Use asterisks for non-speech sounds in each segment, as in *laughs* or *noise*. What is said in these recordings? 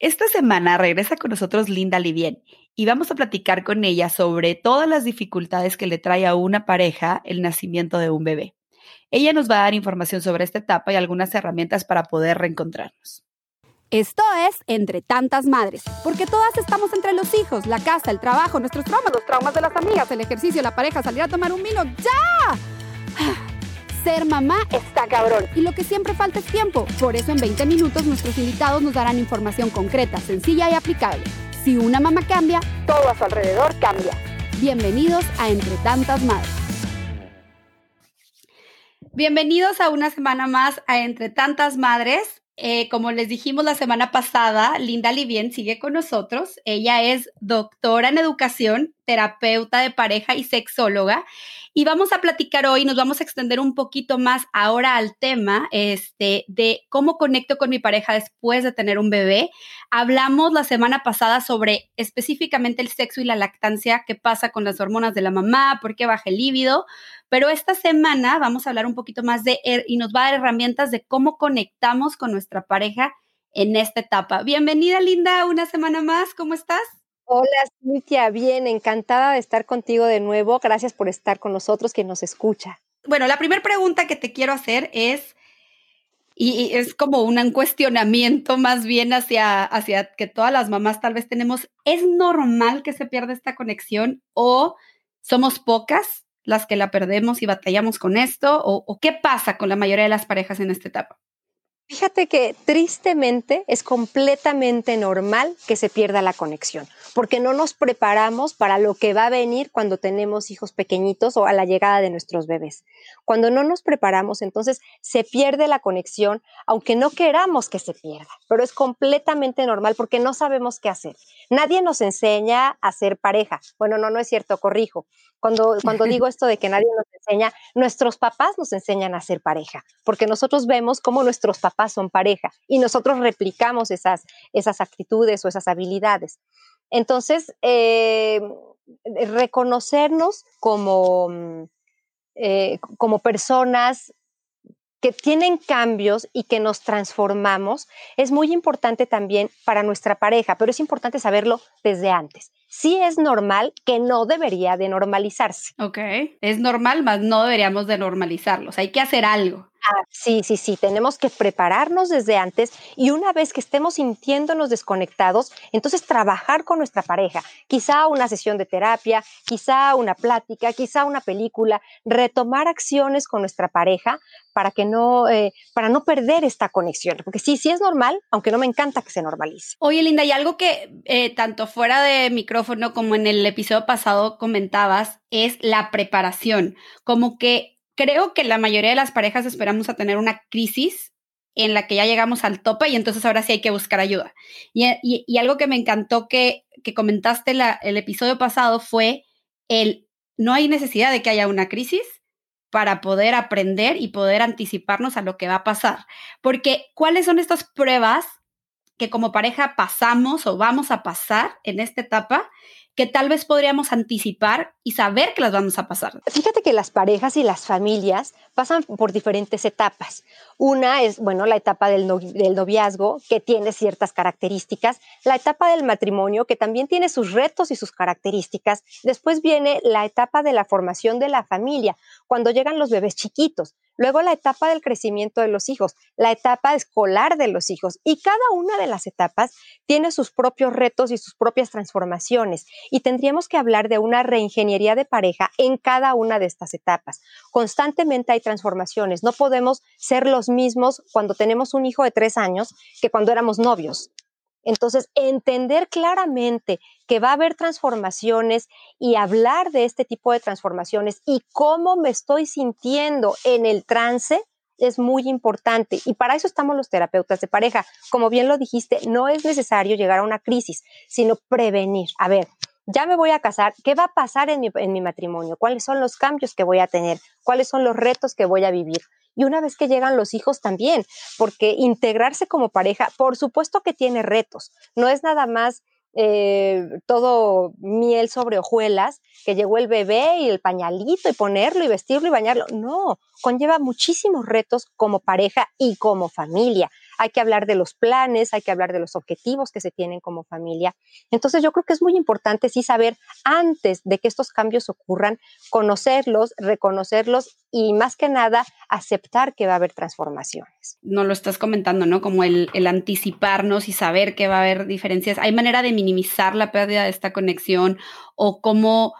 Esta semana regresa con nosotros Linda Livien y vamos a platicar con ella sobre todas las dificultades que le trae a una pareja el nacimiento de un bebé. Ella nos va a dar información sobre esta etapa y algunas herramientas para poder reencontrarnos. Esto es Entre tantas madres, porque todas estamos entre los hijos, la casa, el trabajo, nuestros traumas, los traumas de las amigas, el ejercicio, la pareja, salir a tomar un vino. ¡Ya! Ser mamá está cabrón. Y lo que siempre falta es tiempo. Por eso en 20 minutos nuestros invitados nos darán información concreta, sencilla y aplicable. Si una mamá cambia, todo a su alrededor cambia. Bienvenidos a Entre Tantas Madres. Bienvenidos a una semana más a Entre Tantas Madres. Eh, como les dijimos la semana pasada, Linda Livien sigue con nosotros. Ella es doctora en educación, terapeuta de pareja y sexóloga. Y vamos a platicar hoy, nos vamos a extender un poquito más ahora al tema este, de cómo conecto con mi pareja después de tener un bebé. Hablamos la semana pasada sobre específicamente el sexo y la lactancia, qué pasa con las hormonas de la mamá, por qué baja el líbido. Pero esta semana vamos a hablar un poquito más de y nos va a dar herramientas de cómo conectamos con nuestra pareja en esta etapa. Bienvenida, Linda, una semana más. ¿Cómo estás? Hola, Cintia, bien, encantada de estar contigo de nuevo. Gracias por estar con nosotros, que nos escucha. Bueno, la primera pregunta que te quiero hacer es, y es como un cuestionamiento más bien hacia, hacia que todas las mamás tal vez tenemos, ¿es normal que se pierda esta conexión o somos pocas las que la perdemos y batallamos con esto? ¿O, o qué pasa con la mayoría de las parejas en esta etapa? Fíjate que tristemente es completamente normal que se pierda la conexión, porque no nos preparamos para lo que va a venir cuando tenemos hijos pequeñitos o a la llegada de nuestros bebés. Cuando no nos preparamos, entonces se pierde la conexión, aunque no queramos que se pierda, pero es completamente normal porque no sabemos qué hacer. Nadie nos enseña a ser pareja. Bueno, no, no es cierto, corrijo. Cuando, cuando digo esto de que nadie nos enseña, nuestros papás nos enseñan a ser pareja, porque nosotros vemos cómo nuestros papás son pareja y nosotros replicamos esas, esas actitudes o esas habilidades. Entonces, eh, reconocernos como, eh, como personas que tienen cambios y que nos transformamos es muy importante también para nuestra pareja, pero es importante saberlo desde antes sí es normal que no debería de normalizarse. Ok, es normal, mas no deberíamos de normalizarlos. Hay que hacer algo. Ah, sí, sí, sí, tenemos que prepararnos desde antes y una vez que estemos sintiéndonos desconectados, entonces trabajar con nuestra pareja, quizá una sesión de terapia, quizá una plática, quizá una película, retomar acciones con nuestra pareja para que no, eh, para no perder esta conexión, porque sí, sí es normal, aunque no me encanta que se normalice. Oye, Linda, y algo que eh, tanto fuera de micrófono como en el episodio pasado comentabas es la preparación, como que creo que la mayoría de las parejas esperamos a tener una crisis en la que ya llegamos al tope y entonces ahora sí hay que buscar ayuda. Y, algo que me encantó que, que comentaste el episodio pasado fue el no hay necesidad de que haya una crisis para poder aprender y poder anticiparnos a lo que va a pasar. Porque ¿cuáles son estas pruebas que como pareja pasamos o vamos a pasar en esta etapa que tal vez podríamos anticipar y saber que las vamos a pasar. Fíjate que las parejas y las familias pasan por diferentes etapas. Una es, bueno, la etapa del, noviazgo, que tiene ciertas características, la etapa del matrimonio, que también tiene sus retos y sus características. Después viene la etapa de la formación de la familia, cuando llegan los bebés chiquitos. Luego la etapa del crecimiento de los hijos, la etapa escolar de los hijos. Y cada una de las etapas tiene sus propios retos y sus propias transformaciones. Y tendríamos que hablar de una reingeniería de pareja en cada una de estas etapas. Constantemente hay transformaciones. No podemos ser los mismos cuando tenemos un hijo de tres años que cuando éramos novios. Entonces, entender claramente que va a haber transformaciones y hablar de este tipo de transformaciones y cómo me estoy sintiendo en el trance es muy importante. Y para eso estamos los terapeutas de pareja. Como bien lo dijiste, no es necesario llegar a una crisis, sino prevenir. A ver, ya me voy a casar, ¿qué va a pasar en mi, en mi matrimonio? ¿Cuáles son los cambios que voy a tener? ¿Cuáles son los retos que voy a vivir? Y una vez que llegan los hijos también, porque integrarse como pareja, por supuesto que tiene retos, no es nada más eh, todo miel sobre hojuelas, que llegó el bebé y el pañalito y ponerlo y vestirlo y bañarlo. No, conlleva muchísimos retos como pareja y como familia. Hay que hablar de los planes, hay que hablar de los objetivos que se tienen como familia. Entonces yo creo que es muy importante sí saber antes de que estos cambios ocurran, conocerlos, reconocerlos y más que nada aceptar que va a haber transformaciones. No lo estás comentando, ¿no? Como el, el anticiparnos y saber que va a haber diferencias. ¿Hay manera de minimizar la pérdida de esta conexión o cómo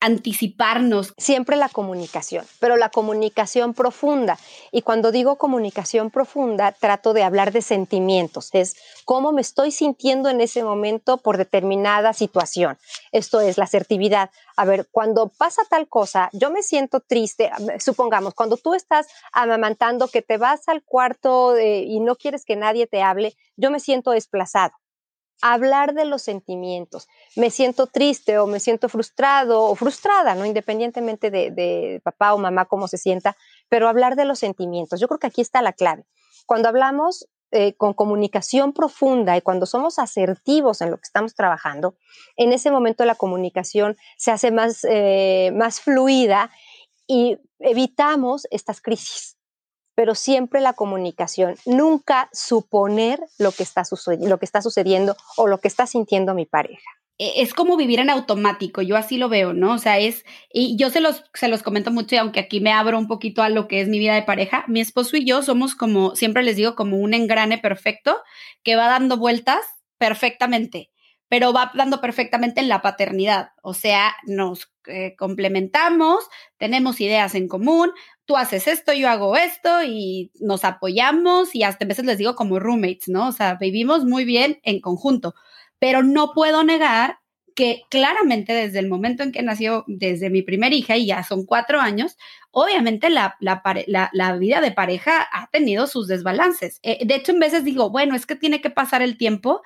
anticiparnos. Siempre la comunicación, pero la comunicación profunda. Y cuando digo comunicación profunda, trato de hablar de sentimientos, es cómo me estoy sintiendo en ese momento por determinada situación. Esto es la asertividad. A ver, cuando pasa tal cosa, yo me siento triste, supongamos, cuando tú estás amamantando que te vas al cuarto eh, y no quieres que nadie te hable, yo me siento desplazado hablar de los sentimientos. Me siento triste o me siento frustrado o frustrada, ¿no? Independientemente de, papá o mamá cómo se sienta, pero hablar de los sentimientos. Yo creo que aquí está la clave. Cuando hablamos eh, con comunicación profunda y cuando somos asertivos en lo que estamos trabajando, en ese momento la comunicación se hace más, eh, más fluida y evitamos estas crisis pero siempre la comunicación, nunca suponer lo que está, sucediendo o lo que está sintiendo mi pareja e, es como vivir en automático, yo así lo veo, ¿no? O sea, es, y yo se los, se los comento mucho, y aunque aquí me abro un poquito a lo que es mi vida de pareja, mi esposo y yo somos como, siempre les digo, como un engrane perfecto que va dando vueltas perfectamente pero va dando perfectamente en la paternidad. O sea, nos eh, complementamos, tenemos ideas en común, tú haces esto, yo hago esto y nos apoyamos y hasta veces les digo como roommates, ¿no? O sea, vivimos muy bien en conjunto, pero no puedo negar que claramente desde el momento en que nació, desde mi primera hija, y ya son cuatro años, obviamente la, la, vida de pareja ha tenido sus desbalances. Eh, de hecho, en veces digo, bueno, es que tiene que pasar el tiempo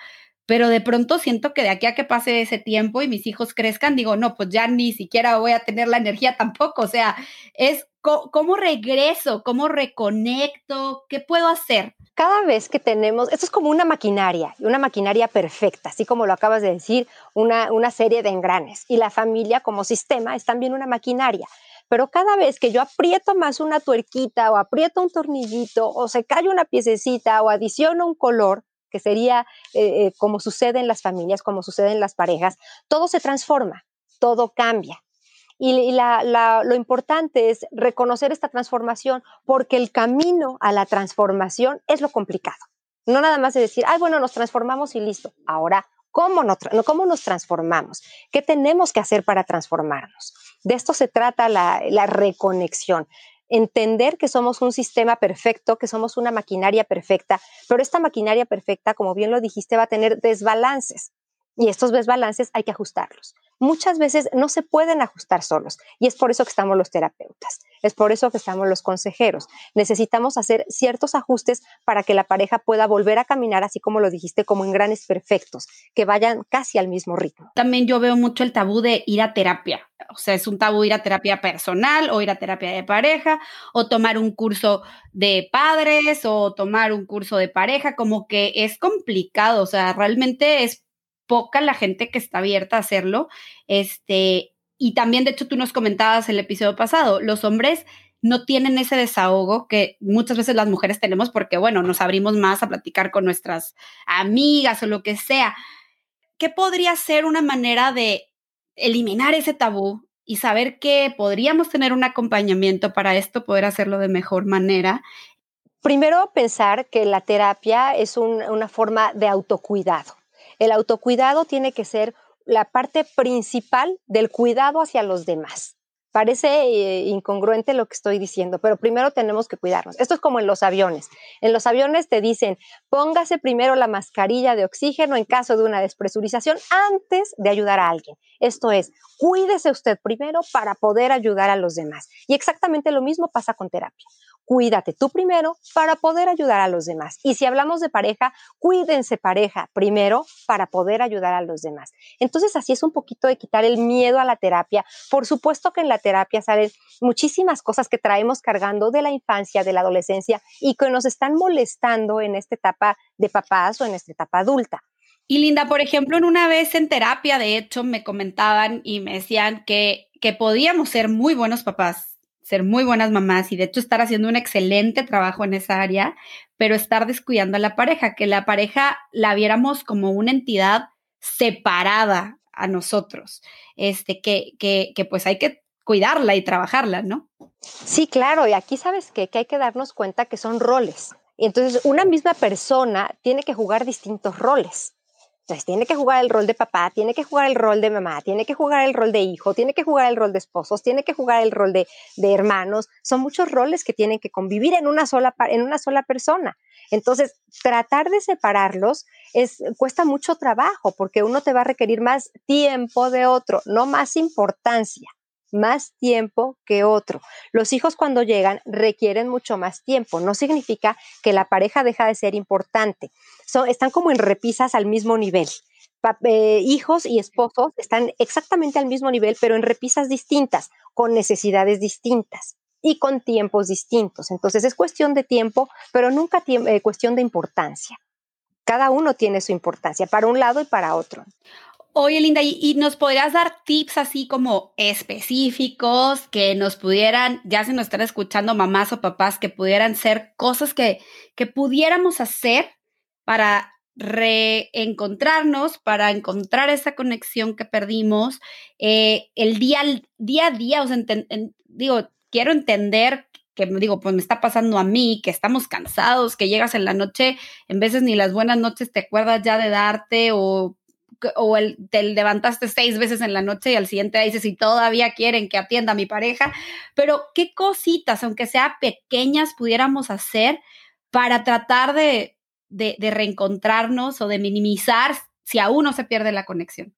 pero de pronto siento que de aquí a que pase ese tiempo y mis hijos crezcan, digo, no, pues ya ni siquiera voy a tener la energía *laughs* tampoco, o sea, es cómo regreso, cómo reconecto, qué puedo hacer. Cada vez que tenemos, esto es como una maquinaria, una maquinaria perfecta, así como lo acabas de decir, una, una serie de engranes. Y la familia como sistema es también una maquinaria pero cada vez que yo aprieto más una tuerquita o aprieto un tornillito o se cae una piececita o adiciono un color, que sería eh, eh, como sucede en las familias, como sucede en las parejas, todo se transforma, todo cambia. Y, lo importante es reconocer esta transformación porque el camino a la transformación es lo complicado. No nada más de decir, ay, bueno, nos transformamos y listo. Ahora, ¿cómo, cómo nos transformamos? ¿Qué tenemos que hacer para transformarnos? De esto se trata la reconexión entender que somos un sistema perfecto, que somos una maquinaria perfecta, pero esta maquinaria perfecta, como bien lo dijiste, va a tener desbalances y estos desbalances hay que ajustarlos muchas veces no se pueden ajustar solos y es por eso que estamos los terapeutas, es por eso que estamos los consejeros. Necesitamos hacer ciertos ajustes para que la pareja pueda volver a caminar, así como lo dijiste, como en granes perfectos, que vayan casi al mismo ritmo. También yo veo mucho el tabú de ir a terapia. O sea, es un tabú ir a terapia personal o ir a terapia de pareja o tomar un curso de padres o tomar un curso de pareja, como que es complicado, o sea, realmente es poca la gente que está abierta a hacerlo. Este, y también, de hecho, tú nos comentabas el episodio pasado, los hombres no tienen ese desahogo que muchas veces las mujeres tenemos porque, bueno, nos abrimos más a platicar con nuestras amigas o lo que sea. ¿Qué podría ser una manera de eliminar ese tabú y saber que podríamos tener un acompañamiento para esto, poder hacerlo de mejor manera? Primero, pensar que la terapia es una forma de autocuidado. El autocuidado tiene que ser la parte principal del cuidado hacia los demás. Parece eh, incongruente lo que estoy diciendo, pero primero tenemos que cuidarnos. Esto es como en los aviones. En los aviones te dicen, póngase primero la mascarilla de oxígeno en caso de una despresurización antes de ayudar a alguien. Esto es, cuídese usted primero para poder ayudar a los demás. Y exactamente lo mismo pasa con terapia cuídate tú primero para poder ayudar a los demás. Y si hablamos de pareja, cuídense pareja primero para poder ayudar a los demás. Entonces así es un poquito de quitar el miedo a la terapia. Por supuesto que en la terapia salen muchísimas cosas que traemos cargando de la infancia, de la adolescencia y que nos están molestando en esta etapa de papás o en esta etapa adulta. Y Linda, por ejemplo, en una vez en terapia, de hecho, me comentaban y me decían que, que podíamos ser muy buenos papás ser muy buenas mamás y de hecho estar haciendo un excelente trabajo en esa área, pero estar descuidando a la pareja, que la pareja la viéramos como una entidad separada a nosotros, este, que, que, que pues hay que cuidarla y trabajarla, ¿no? Sí, claro, y aquí sabes que hay que darnos cuenta que son roles. Y entonces una misma persona tiene que jugar distintos roles. Entonces tiene que jugar el rol de papá, tiene que jugar el rol de mamá, tiene que jugar el rol de hijo, tiene que jugar el rol de esposos, tiene que jugar el rol de, de hermanos. Son muchos roles que tienen que convivir en una sola, en una sola persona. Entonces, tratar de separarlos es, cuesta mucho trabajo porque uno te va a requerir más tiempo de otro, no más importancia más tiempo que otro. Los hijos cuando llegan requieren mucho más tiempo. No significa que la pareja deja de ser importante. están como en repisas al mismo nivel. Eh, hijos y esposos están exactamente al mismo nivel, pero en repisas distintas, con necesidades distintas y con tiempos distintos. Entonces es cuestión de tiempo, pero nunca eh, cuestión de importancia. Cada uno tiene su importancia para un lado y para otro. Oye, Linda, ¿y, nos podrías dar tips así como específicos que nos pudieran, ya se nos están escuchando mamás o papás, que pudieran ser cosas que, que pudiéramos hacer para reencontrarnos, para encontrar esa conexión que perdimos, eh, el día, día a día, o sea, digo, quiero entender que digo, pues me está pasando a mí, que estamos cansados, que llegas en la noche, en veces ni las buenas noches te acuerdas ya de darte o o el, te levantaste seis veces en la noche y al siguiente día dices si todavía quieren que atienda a mi pareja, pero qué cositas, aunque sea pequeñas, pudiéramos hacer para tratar de, de, de reencontrarnos o de minimizar si aún no se pierde la conexión.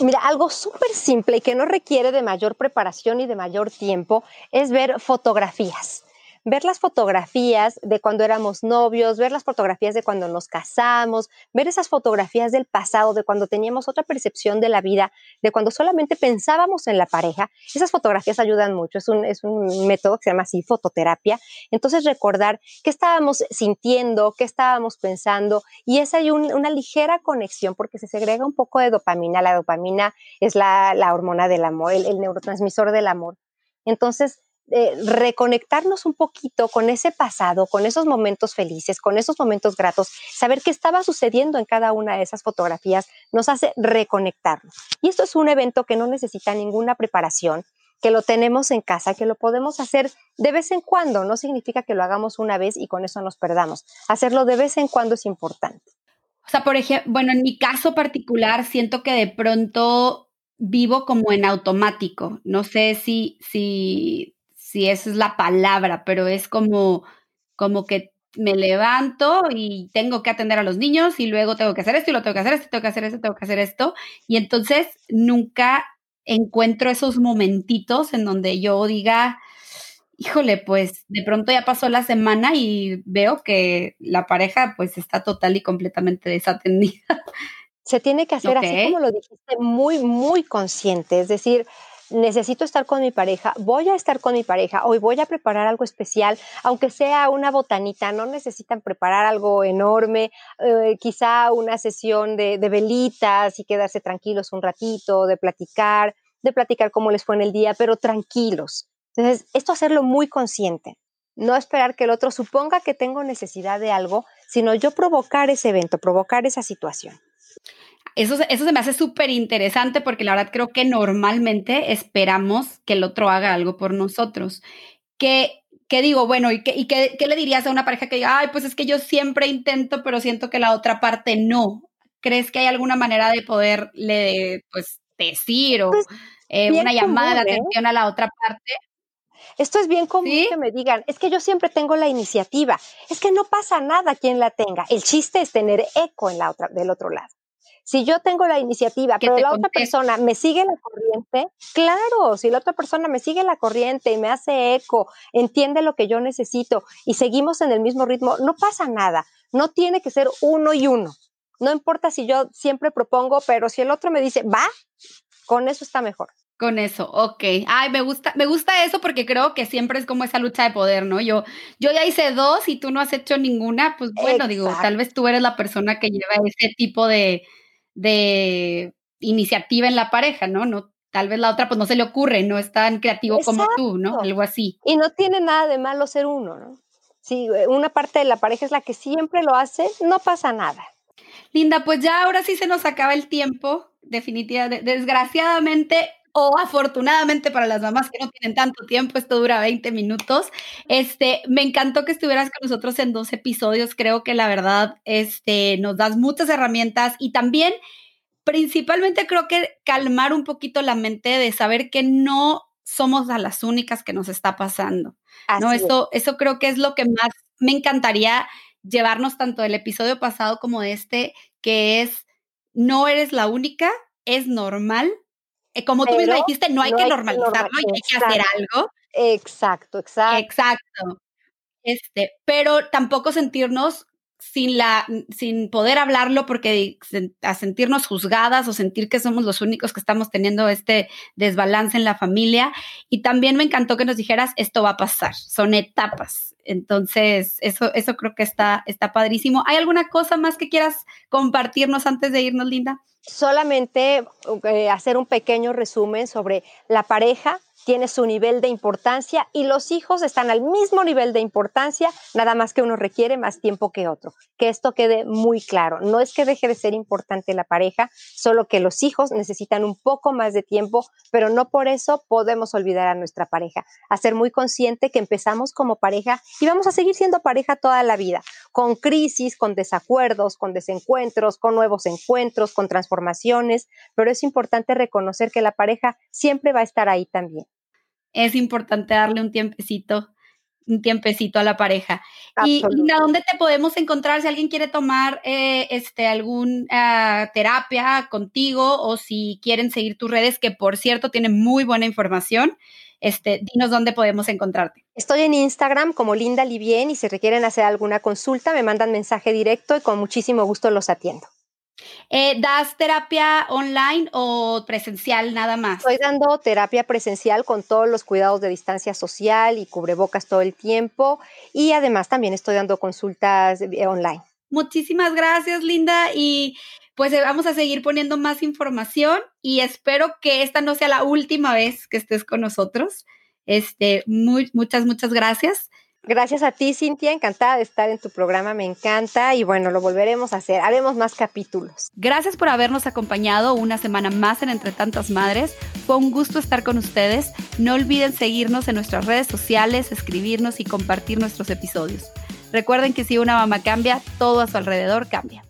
Mira, algo súper simple y que no requiere de mayor preparación y de mayor tiempo es ver fotografías ver las fotografías de cuando éramos novios, ver las fotografías de cuando nos casamos, ver esas fotografías del pasado, de cuando teníamos otra percepción de la vida, de cuando solamente pensábamos en la pareja. Esas fotografías ayudan mucho. Es un, es un método que se llama así fototerapia. Entonces recordar qué estábamos sintiendo, qué estábamos pensando y esa hay una ligera conexión porque se segrega un poco de dopamina. La dopamina es la, hormona del amor, el neurotransmisor del amor. Entonces, eh, reconectarnos un poquito con ese pasado, con esos momentos felices, con esos momentos gratos, saber qué estaba sucediendo en cada una de esas fotografías, nos hace reconectarnos. Y esto es un evento que no necesita ninguna preparación, que lo tenemos en casa, que lo podemos hacer de vez en cuando, no significa que lo hagamos una vez y con eso nos perdamos. Hacerlo de vez en cuando es importante. O sea, por ejemplo, bueno, en mi caso particular, siento que de pronto vivo como en automático. No sé si, si si esa es la palabra, pero es como, como que me levanto y tengo que atender a los niños y luego tengo que hacer esto y lo tengo que hacer esto, tengo que hacer esto, tengo que hacer esto. Y entonces nunca encuentro esos momentitos en donde yo diga, híjole, pues de pronto ya pasó la semana y veo que la pareja pues está total y completamente desatendida. Se tiene que hacer así como lo dijiste, muy, muy consciente, es decir, necesito estar con mi pareja, voy a estar con mi pareja, hoy voy a preparar algo especial, aunque sea una botanita, no necesitan preparar algo enorme, eh, quizá una sesión de, de velitas y quedarse tranquilos un ratito, de platicar, de platicar cómo les fue en el día, pero tranquilos. Entonces, esto hacerlo muy consciente, no esperar que el otro suponga que tengo necesidad de algo, sino yo provocar ese evento, provocar esa situación. Eso, eso se me hace súper interesante porque la verdad creo que normalmente esperamos que el otro haga algo por nosotros. Que, que digo, bueno, ¿y, qué, y qué, qué le dirías a una pareja que diga, ay, pues es que yo siempre intento, pero siento que la otra parte no? ¿Crees que hay alguna manera de poderle, pues, decir o pues, eh, una llamada de ¿eh? atención a la otra parte? Esto es bien común que me digan, es que yo siempre tengo la iniciativa, es que no pasa nada quien la tenga. El chiste es tener eco en la otra, del otro lado. Si yo tengo la iniciativa, pero la otra persona me sigue la corriente, claro, si la otra persona me sigue la corriente y me hace eco, entiende lo que yo necesito y seguimos en el mismo ritmo, no pasa nada. No tiene que ser uno y uno. No importa si yo siempre propongo, pero si el otro me dice, va, con eso está mejor. Con eso, ok. Ay, me gusta, me gusta eso porque creo que siempre es como esa lucha de poder, ¿no? Yo, yo ya hice dos y tú no has hecho ninguna, pues bueno, digo, tal vez tú eres la persona que lleva ese tipo de, de iniciativa en la pareja, ¿no? No tal vez la otra pues no se le ocurre, no es tan creativo como tú, ¿no? Algo así. Y no tiene nada de malo ser uno, ¿no? Si eh, una parte de la pareja es la que siempre lo hace, no pasa nada. Linda, pues ya ahora sí se nos acaba el tiempo, definitivamente. Desgraciadamente o afortunadamente para las mamás que no tienen tanto tiempo, esto dura 20 minutos. Este, me encantó que estuvieras con nosotros en dos episodios. Creo que la verdad, este, nos das muchas herramientas y también, principalmente creo que calmar un poquito la mente de saber que no somos a las únicas que nos está pasando. no, eso, eso creo que es lo que más me encantaría llevarnos tanto del episodio pasado como de este, que es no eres la única, es normal. Eh, como tú misma dijiste, no hay que normalizarlo, hay que hacer algo. Exacto, exacto. Exacto. Este, pero tampoco sentirnos sin, la, sin poder hablarlo porque a sentirnos juzgadas o sentir que somos los únicos que estamos teniendo este desbalance en la familia. Y también me encantó que nos dijeras, esto va a pasar, son etapas. Entonces, eso, eso creo que está, está padrísimo. ¿Hay alguna cosa más que quieras compartirnos antes de irnos, Linda? Solamente eh, hacer un pequeño resumen sobre la pareja tiene su nivel de importancia y los hijos están al mismo nivel de importancia, nada más que uno requiere más tiempo que otro. Que esto quede muy claro. No es que deje de ser importante la pareja, solo que los hijos necesitan un poco más de tiempo, pero no por eso podemos olvidar a nuestra pareja. A ser muy consciente que empezamos como pareja y vamos a seguir siendo pareja toda la vida, con crisis, con desacuerdos, con desencuentros, con nuevos encuentros, con transformaciones, pero es importante reconocer que la pareja siempre va a estar ahí también es importante darle un tiempecito, un tiempecito a la pareja. Y Linda, ¿dónde te podemos encontrar si alguien quiere tomar eh, este, algún ah, terapia contigo o si quieren seguir tus redes, que por cierto tienen muy buena información? Este, dinos dónde podemos encontrarte. Estoy en Instagram como Linda Livien y si requieren hacer alguna consulta me mandan mensaje directo y con muchísimo gusto los atiendo. Eh, ¿Das terapia online o presencial nada más? Estoy dando terapia presencial con todos los cuidados de distancia social y cubrebocas todo el tiempo y además también estoy dando consultas eh, online. Muchísimas gracias, Linda. Y pues eh, vamos a seguir poniendo más información y espero que esta no sea la última vez que estés con nosotros. Este, muchas, muchas gracias. Gracias a ti, Cintia. Encantada de estar en tu programa. Me encanta. Y bueno, lo volveremos a hacer. Haremos más capítulos. Gracias por habernos acompañado una semana más en Entre Tantas Madres. Fue un gusto estar con ustedes. No olviden seguirnos en nuestras redes sociales, escribirnos y compartir nuestros episodios. Recuerden que si una mamá cambia, todo a su alrededor cambia.